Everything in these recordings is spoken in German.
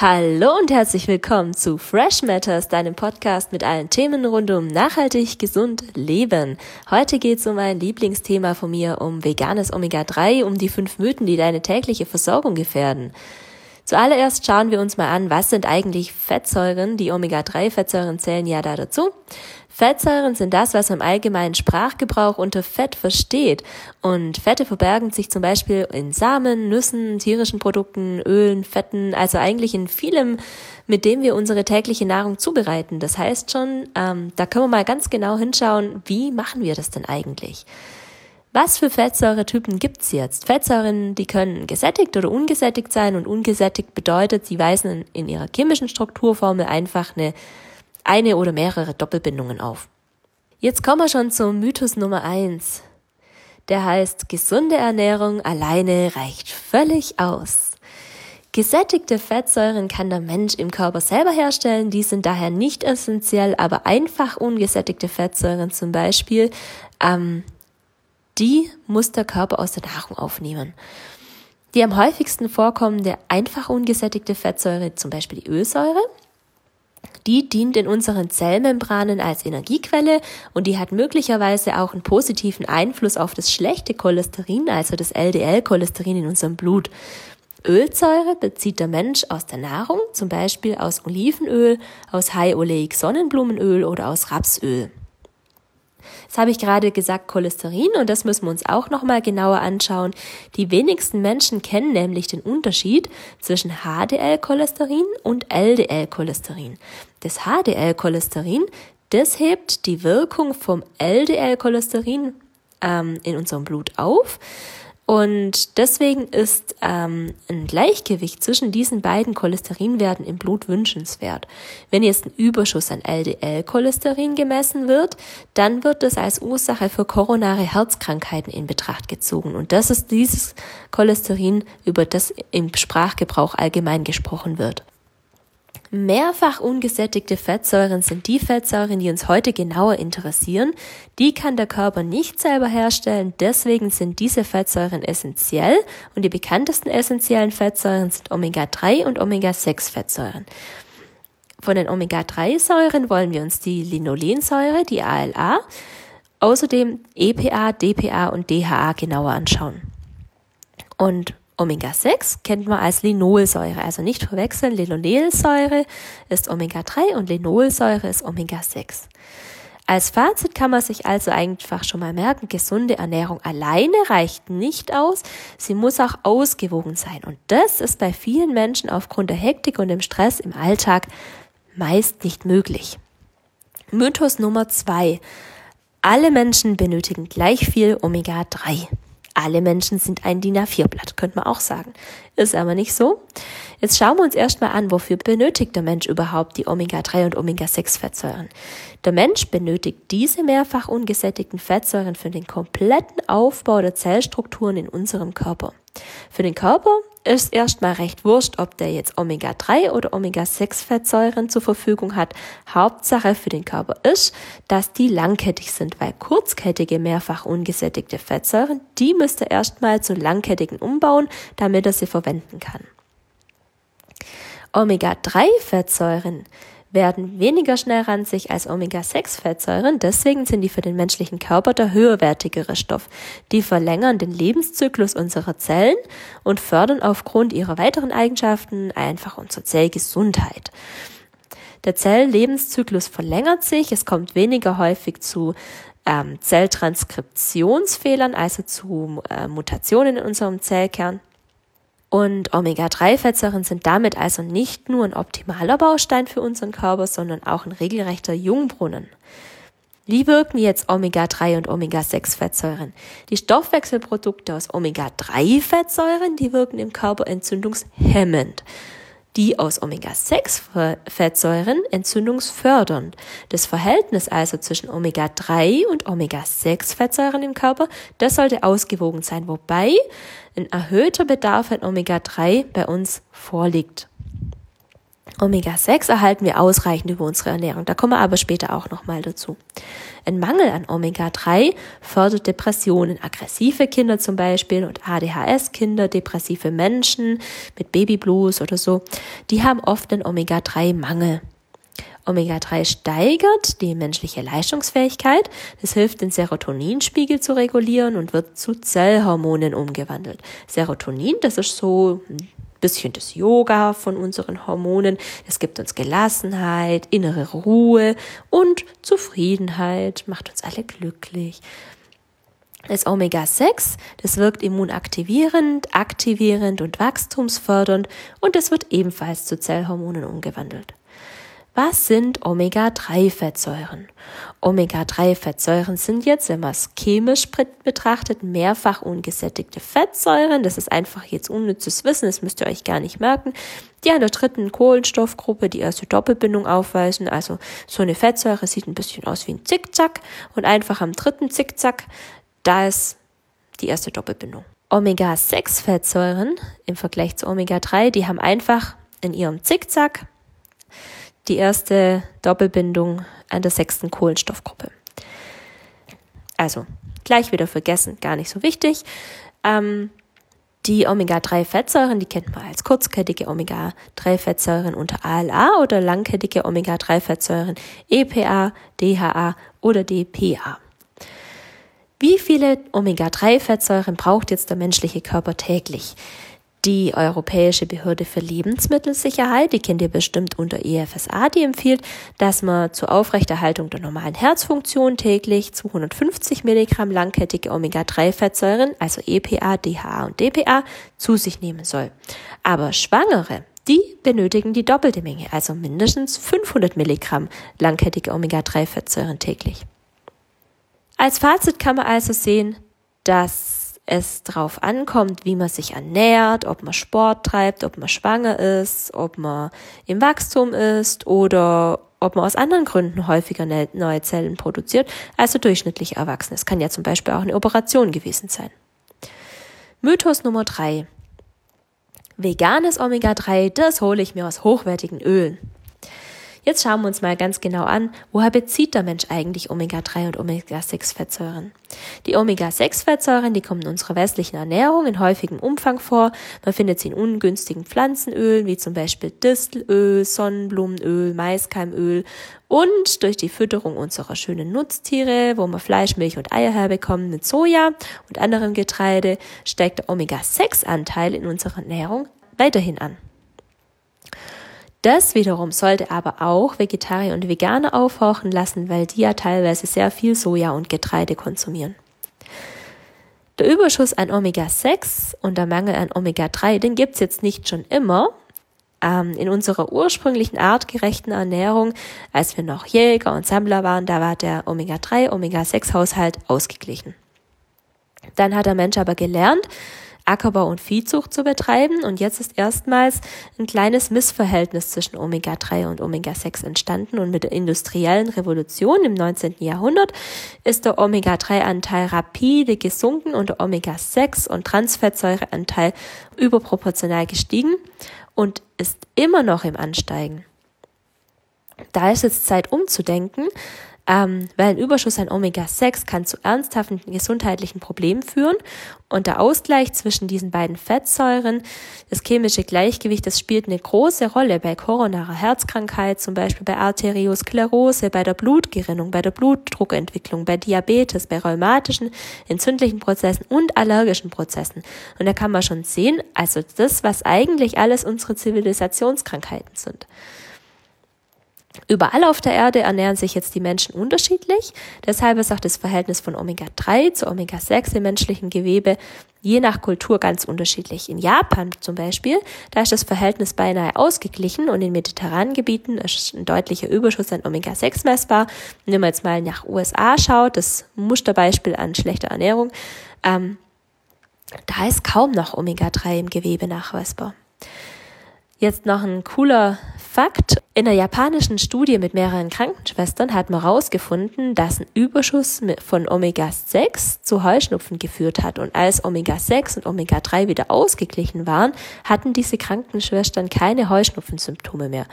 Hallo und herzlich willkommen zu Fresh Matters, deinem Podcast mit allen Themen rund um nachhaltig gesund leben. Heute geht es um ein Lieblingsthema von mir, um veganes Omega-3, um die fünf Mythen, die deine tägliche Versorgung gefährden. Zuallererst schauen wir uns mal an, was sind eigentlich Fettsäuren? Die Omega-3-Fettsäuren zählen ja da dazu. Fettsäuren sind das, was man im allgemeinen Sprachgebrauch unter Fett versteht. Und Fette verbergen sich zum Beispiel in Samen, Nüssen, tierischen Produkten, Ölen, Fetten, also eigentlich in vielem, mit dem wir unsere tägliche Nahrung zubereiten. Das heißt schon, ähm, da können wir mal ganz genau hinschauen, wie machen wir das denn eigentlich? Was für Fettsäuretypen gibt's jetzt? Fettsäuren, die können gesättigt oder ungesättigt sein und ungesättigt bedeutet, sie weisen in ihrer chemischen Strukturformel einfach eine, eine oder mehrere Doppelbindungen auf. Jetzt kommen wir schon zum Mythos Nummer eins. Der heißt, gesunde Ernährung alleine reicht völlig aus. Gesättigte Fettsäuren kann der Mensch im Körper selber herstellen, die sind daher nicht essentiell, aber einfach ungesättigte Fettsäuren zum Beispiel ähm, die muss der Körper aus der Nahrung aufnehmen. Die am häufigsten vorkommende einfach ungesättigte Fettsäure, zum Beispiel die Ölsäure, die dient in unseren Zellmembranen als Energiequelle und die hat möglicherweise auch einen positiven Einfluss auf das schlechte Cholesterin, also das LDL-Cholesterin in unserem Blut. Ölsäure bezieht der Mensch aus der Nahrung, zum Beispiel aus Olivenöl, aus High-Oleic Sonnenblumenöl oder aus Rapsöl. Jetzt habe ich gerade gesagt Cholesterin und das müssen wir uns auch nochmal genauer anschauen. Die wenigsten Menschen kennen nämlich den Unterschied zwischen HDL-Cholesterin und LDL-Cholesterin. Das HDL-Cholesterin, das hebt die Wirkung vom LDL-Cholesterin ähm, in unserem Blut auf und deswegen ist ähm, ein Gleichgewicht zwischen diesen beiden Cholesterinwerten im Blut wünschenswert. Wenn jetzt ein Überschuss an LDL-Cholesterin gemessen wird, dann wird es als Ursache für koronare Herzkrankheiten in Betracht gezogen. Und das ist dieses Cholesterin, über das im Sprachgebrauch allgemein gesprochen wird. Mehrfach ungesättigte Fettsäuren sind die Fettsäuren, die uns heute genauer interessieren. Die kann der Körper nicht selber herstellen, deswegen sind diese Fettsäuren essentiell und die bekanntesten essentiellen Fettsäuren sind Omega-3 und Omega-6-Fettsäuren. Von den Omega-3-Säuren wollen wir uns die Linolensäure, die ALA, außerdem EPA, DPA und DHA genauer anschauen. Und Omega-6 kennt man als Linolsäure, also nicht verwechseln. Linolsäure ist Omega-3 und Linolsäure ist Omega-6. Als Fazit kann man sich also einfach schon mal merken, gesunde Ernährung alleine reicht nicht aus, sie muss auch ausgewogen sein. Und das ist bei vielen Menschen aufgrund der Hektik und dem Stress im Alltag meist nicht möglich. Mythos Nummer zwei: Alle Menschen benötigen gleich viel Omega-3 alle Menschen sind ein DIN A4-Blatt, könnte man auch sagen. Ist aber nicht so. Jetzt schauen wir uns erstmal an, wofür benötigt der Mensch überhaupt die Omega-3 und Omega-6-Fettsäuren. Der Mensch benötigt diese mehrfach ungesättigten Fettsäuren für den kompletten Aufbau der Zellstrukturen in unserem Körper. Für den Körper ist erstmal recht wurscht, ob der jetzt Omega-3 oder Omega-6-Fettsäuren zur Verfügung hat. Hauptsache für den Körper ist, dass die langkettig sind, weil kurzkettige, mehrfach ungesättigte Fettsäuren, die müsste erstmal zu langkettigen umbauen, damit er sie verwenden kann. Omega-3-Fettsäuren werden weniger schnell ranzig als Omega-6-Fettsäuren, deswegen sind die für den menschlichen Körper der höherwertigere Stoff. Die verlängern den Lebenszyklus unserer Zellen und fördern aufgrund ihrer weiteren Eigenschaften einfach unsere Zellgesundheit. Der Zelllebenszyklus verlängert sich, es kommt weniger häufig zu ähm, Zelltranskriptionsfehlern, also zu äh, Mutationen in unserem Zellkern. Und Omega-3-Fettsäuren sind damit also nicht nur ein optimaler Baustein für unseren Körper, sondern auch ein regelrechter Jungbrunnen. Wie wirken jetzt Omega-3 und Omega-6-Fettsäuren? Die Stoffwechselprodukte aus Omega-3-Fettsäuren, die wirken im Körper entzündungshemmend die aus Omega-6-Fettsäuren entzündungsfördernd. Das Verhältnis also zwischen Omega-3 und Omega-6-Fettsäuren im Körper, das sollte ausgewogen sein, wobei ein erhöhter Bedarf an Omega-3 bei uns vorliegt. Omega-6 erhalten wir ausreichend über unsere Ernährung. Da kommen wir aber später auch nochmal dazu. Ein Mangel an Omega-3 fördert Depressionen. Aggressive Kinder zum Beispiel und ADHS-Kinder, depressive Menschen mit Babyblues oder so, die haben oft einen Omega-3-Mangel. Omega-3 steigert die menschliche Leistungsfähigkeit. Das hilft, den Serotoninspiegel zu regulieren und wird zu Zellhormonen umgewandelt. Serotonin, das ist so bisschen das Yoga von unseren Hormonen. Es gibt uns Gelassenheit, innere Ruhe und Zufriedenheit, macht uns alle glücklich. Das Omega-6, das wirkt immunaktivierend, aktivierend und wachstumsfördernd und es wird ebenfalls zu Zellhormonen umgewandelt. Was sind Omega-3-Fettsäuren? Omega-3-Fettsäuren sind jetzt, wenn man es chemisch betrachtet, mehrfach ungesättigte Fettsäuren. Das ist einfach jetzt unnützes Wissen, das müsst ihr euch gar nicht merken. Die an der dritten Kohlenstoffgruppe die erste Doppelbindung aufweisen. Also so eine Fettsäure sieht ein bisschen aus wie ein Zickzack und einfach am dritten Zickzack, da ist die erste Doppelbindung. Omega-6-Fettsäuren im Vergleich zu Omega-3, die haben einfach in ihrem Zickzack die erste Doppelbindung an der sechsten Kohlenstoffgruppe. Also gleich wieder vergessen, gar nicht so wichtig. Ähm, die Omega-3-Fettsäuren, die kennt man als kurzkettige Omega-3-Fettsäuren unter ALA oder langkettige Omega-3-Fettsäuren EPA, DHA oder DPA. Wie viele Omega-3-Fettsäuren braucht jetzt der menschliche Körper täglich? Die Europäische Behörde für Lebensmittelsicherheit, die kennt ihr bestimmt unter EFSA, die empfiehlt, dass man zur Aufrechterhaltung der normalen Herzfunktion täglich 250 Milligramm langkettige Omega-3-Fettsäuren, also EPA, DHA und DPA, zu sich nehmen soll. Aber Schwangere, die benötigen die doppelte Menge, also mindestens 500 Milligramm langkettige Omega-3-Fettsäuren täglich. Als Fazit kann man also sehen, dass es darauf ankommt, wie man sich ernährt, ob man Sport treibt, ob man schwanger ist, ob man im Wachstum ist oder ob man aus anderen Gründen häufiger ne-, neue Zellen produziert, also durchschnittlich erwachsen. Es kann ja zum Beispiel auch eine Operation gewesen sein. Mythos Nummer drei: Veganes Omega-3, das hole ich mir aus hochwertigen Ölen. Jetzt schauen wir uns mal ganz genau an, woher bezieht der Mensch eigentlich Omega-3 und Omega-6-Fettsäuren? Die Omega-6-Fettsäuren, die kommen in unserer westlichen Ernährung in häufigem Umfang vor. Man findet sie in ungünstigen Pflanzenölen, wie zum Beispiel Distelöl, Sonnenblumenöl, Maiskeimöl und durch die Fütterung unserer schönen Nutztiere, wo wir Fleisch, Milch und Eier herbekommen mit Soja und anderem Getreide, steigt der Omega-6-Anteil in unserer Ernährung weiterhin an. Das wiederum sollte aber auch Vegetarier und Veganer aufhorchen lassen, weil die ja teilweise sehr viel Soja und Getreide konsumieren. Der Überschuss an Omega-6 und der Mangel an Omega-3, den gibt's jetzt nicht schon immer. Ähm, in unserer ursprünglichen artgerechten Ernährung, als wir noch Jäger und Sammler waren, da war der Omega-3, Omega-6-Haushalt ausgeglichen. Dann hat der Mensch aber gelernt, Ackerbau und Viehzucht zu betreiben. Und jetzt ist erstmals ein kleines Missverhältnis zwischen Omega-3 und Omega-6 entstanden. Und mit der industriellen Revolution im 19. Jahrhundert ist der Omega-3-Anteil rapide gesunken und der Omega-6 und Transfettsäureanteil überproportional gestiegen und ist immer noch im Ansteigen. Da ist jetzt Zeit umzudenken, ähm, weil ein Überschuss an Omega-6 kann zu ernsthaften gesundheitlichen Problemen führen und der Ausgleich zwischen diesen beiden Fettsäuren, das chemische Gleichgewicht, das spielt eine große Rolle bei koronarer Herzkrankheit, zum Beispiel bei Arteriosklerose, bei der Blutgerinnung, bei der Blutdruckentwicklung, bei Diabetes, bei rheumatischen, entzündlichen Prozessen und allergischen Prozessen. Und da kann man schon sehen, also das, was eigentlich alles unsere Zivilisationskrankheiten sind. Überall auf der Erde ernähren sich jetzt die Menschen unterschiedlich. Deshalb ist auch das Verhältnis von Omega-3 zu Omega-6 im menschlichen Gewebe je nach Kultur ganz unterschiedlich. In Japan zum Beispiel, da ist das Verhältnis beinahe ausgeglichen und in mediterranen Gebieten ist ein deutlicher Überschuss an Omega-6 messbar. Wenn man jetzt mal nach USA schaut, das Musterbeispiel an schlechter Ernährung, ähm, da ist kaum noch Omega-3 im Gewebe nachweisbar. Jetzt noch ein cooler Fakt, in der japanischen Studie mit mehreren Krankenschwestern hat man herausgefunden, dass ein Überschuss von Omega-6 zu Heuschnupfen geführt hat. Und als Omega-6 und Omega-3 wieder ausgeglichen waren, hatten diese Krankenschwestern keine Heuschnupfensymptome mehr.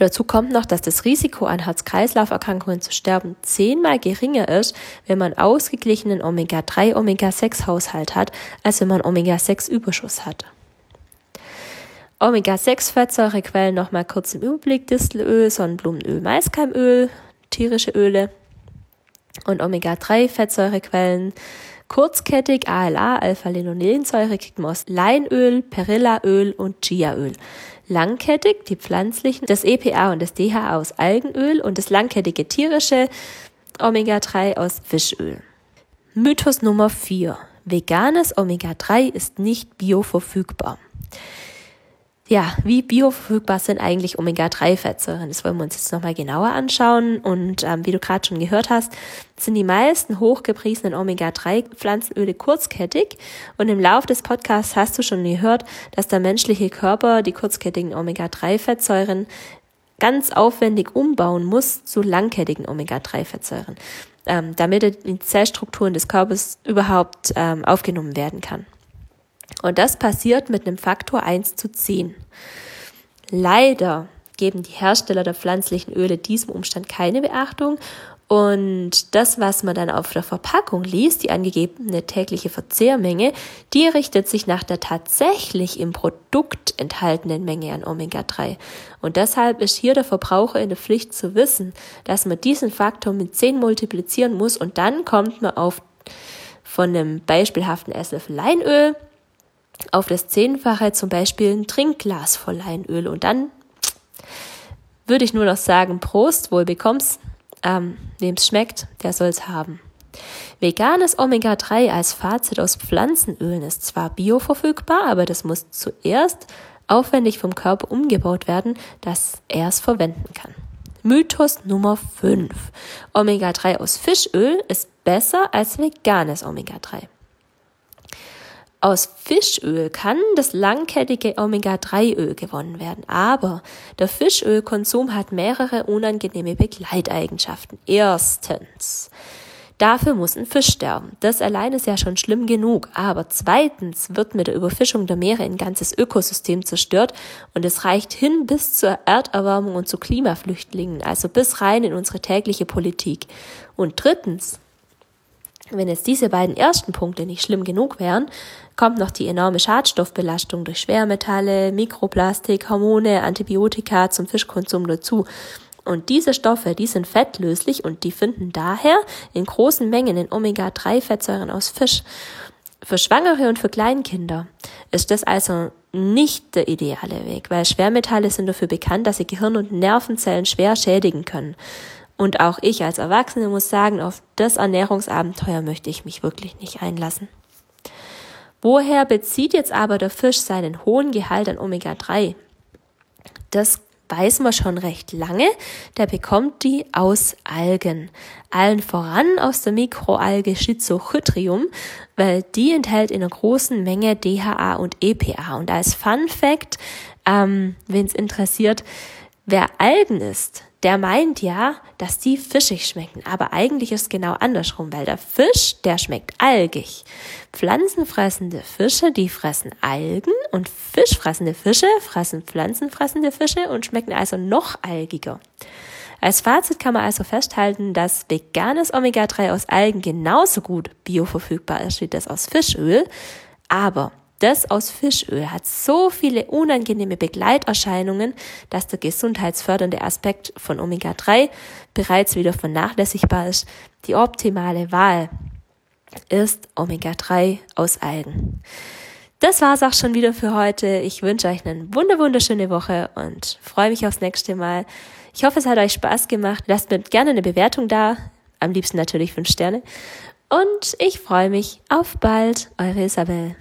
Dazu kommt noch, dass das Risiko an Herz-Kreislauf-Erkrankungen zu sterben zehnmal geringer ist, wenn man ausgeglichenen Omega-3, Omega-6-Haushalt hat, als wenn man Omega-6-Überschuss hat. Omega-6-Fettsäurequellen nochmal kurz im Überblick. Distelöl, Sonnenblumenöl, Maiskeimöl, tierische Öle und Omega-3-Fettsäurequellen. Kurzkettig ALA, Alpha-Linolensäure, kriegt man aus Leinöl, Perillaöl und Chiaöl. Langkettig, die pflanzlichen, das EPA und das DHA aus Algenöl und das langkettige tierische Omega-3 aus Fischöl. Mythos Nummer 4. Veganes Omega-3 ist nicht bioverfügbar ja, wie bioverfügbar sind eigentlich Omega-3-Fettsäuren? Das wollen wir uns jetzt nochmal genauer anschauen. Und ähm, wie du gerade schon gehört hast, sind die meisten hochgepriesenen Omega-3-Pflanzenöle kurzkettig. Und im Laufe des Podcasts hast du schon gehört, dass der menschliche Körper die kurzkettigen Omega-3-Fettsäuren ganz aufwendig umbauen muss zu langkettigen Omega-3-Fettsäuren, ähm, damit die Zellstrukturen des Körpers überhaupt ähm, aufgenommen werden kann. Und das passiert mit einem Faktor 1 zu 10. Leider geben die Hersteller der pflanzlichen Öle diesem Umstand keine Beachtung und das, was man dann auf der Verpackung liest, die angegebene tägliche Verzehrmenge, die richtet sich nach der tatsächlich im Produkt enthaltenen Menge an Omega-3. Und deshalb ist hier der Verbraucher in der Pflicht zu wissen, dass man diesen Faktor mit 10 multiplizieren muss und dann kommt man auf von einem beispielhaften Esslöffel Leinöl auf das Zehnfache zum Beispiel ein Trinkglas voll Leinöl und dann würde ich nur noch sagen, Prost, wohl bekommst. Ähm, Wem es schmeckt, der soll es haben. Veganes Omega-3 als Fazit aus Pflanzenölen ist zwar bioverfügbar, aber das muss zuerst aufwendig vom Körper umgebaut werden, dass er es verwenden kann. Mythos Nummer 5. Omega-3 aus Fischöl ist besser als veganes Omega-3. Aus Fischöl kann das langkettige Omega-3-Öl gewonnen werden, aber der Fischölkonsum hat mehrere unangenehme Begleiteigenschaften. Erstens, Dafür muss ein Fisch sterben. Das allein ist ja schon schlimm genug. Aber zweitens wird mit der Überfischung der Meere ein ganzes Ökosystem zerstört und es reicht hin bis zur Erderwärmung und zu Klimaflüchtlingen, also bis rein in unsere tägliche Politik. Und drittens, wenn jetzt diese beiden ersten Punkte nicht schlimm genug wären, kommt noch die enorme Schadstoffbelastung durch Schwermetalle, Mikroplastik, Hormone, Antibiotika zum Fischkonsum dazu. Und diese Stoffe, die sind fettlöslich und die finden daher in großen Mengen in Omega-3-Fettsäuren aus Fisch. Für Schwangere und für Kleinkinder ist das also nicht der ideale Weg, weil Schwermetalle sind dafür bekannt, dass sie Gehirn- und Nervenzellen schwer schädigen können. Und auch ich als Erwachsene muss sagen, auf das Ernährungsabenteuer möchte ich mich wirklich nicht einlassen. Woher bezieht jetzt aber der Fisch seinen hohen Gehalt an Omega-3? Das weiß man schon recht lange. Der bekommt die aus Algen. Allen voran aus der Mikroalge Schizochytrium, weil die enthält in einer großen Menge DHA und EPA. Und als Fun Fact, ähm, wenn es interessiert, wer Algen isst, der meint ja, dass die fischig schmecken. Aber eigentlich ist es genau andersrum, weil der Fisch, der schmeckt algig. Pflanzenfressende Fische, die fressen Algen und fischfressende Fische fressen pflanzenfressende Fische und schmecken also noch algiger. Als Fazit kann man also festhalten, dass veganes Omega-3 aus Algen genauso gut bioverfügbar ist wie das aus Fischöl, aber das aus Fischöl hat so viele unangenehme Begleiterscheinungen, dass der gesundheitsfördernde Aspekt von Omega-3 bereits wieder vernachlässigbar ist. Die optimale Wahl ist Omega-3 aus Algen. Das war's auch schon wieder für heute. Ich wünsche euch eine wunderschöne Woche und freue mich aufs nächste Mal. Ich hoffe, es hat euch Spaß gemacht. Lasst mir gerne eine Bewertung da. Am liebsten natürlich fünf Sterne. Und ich freue mich auf bald. Eure Isabel.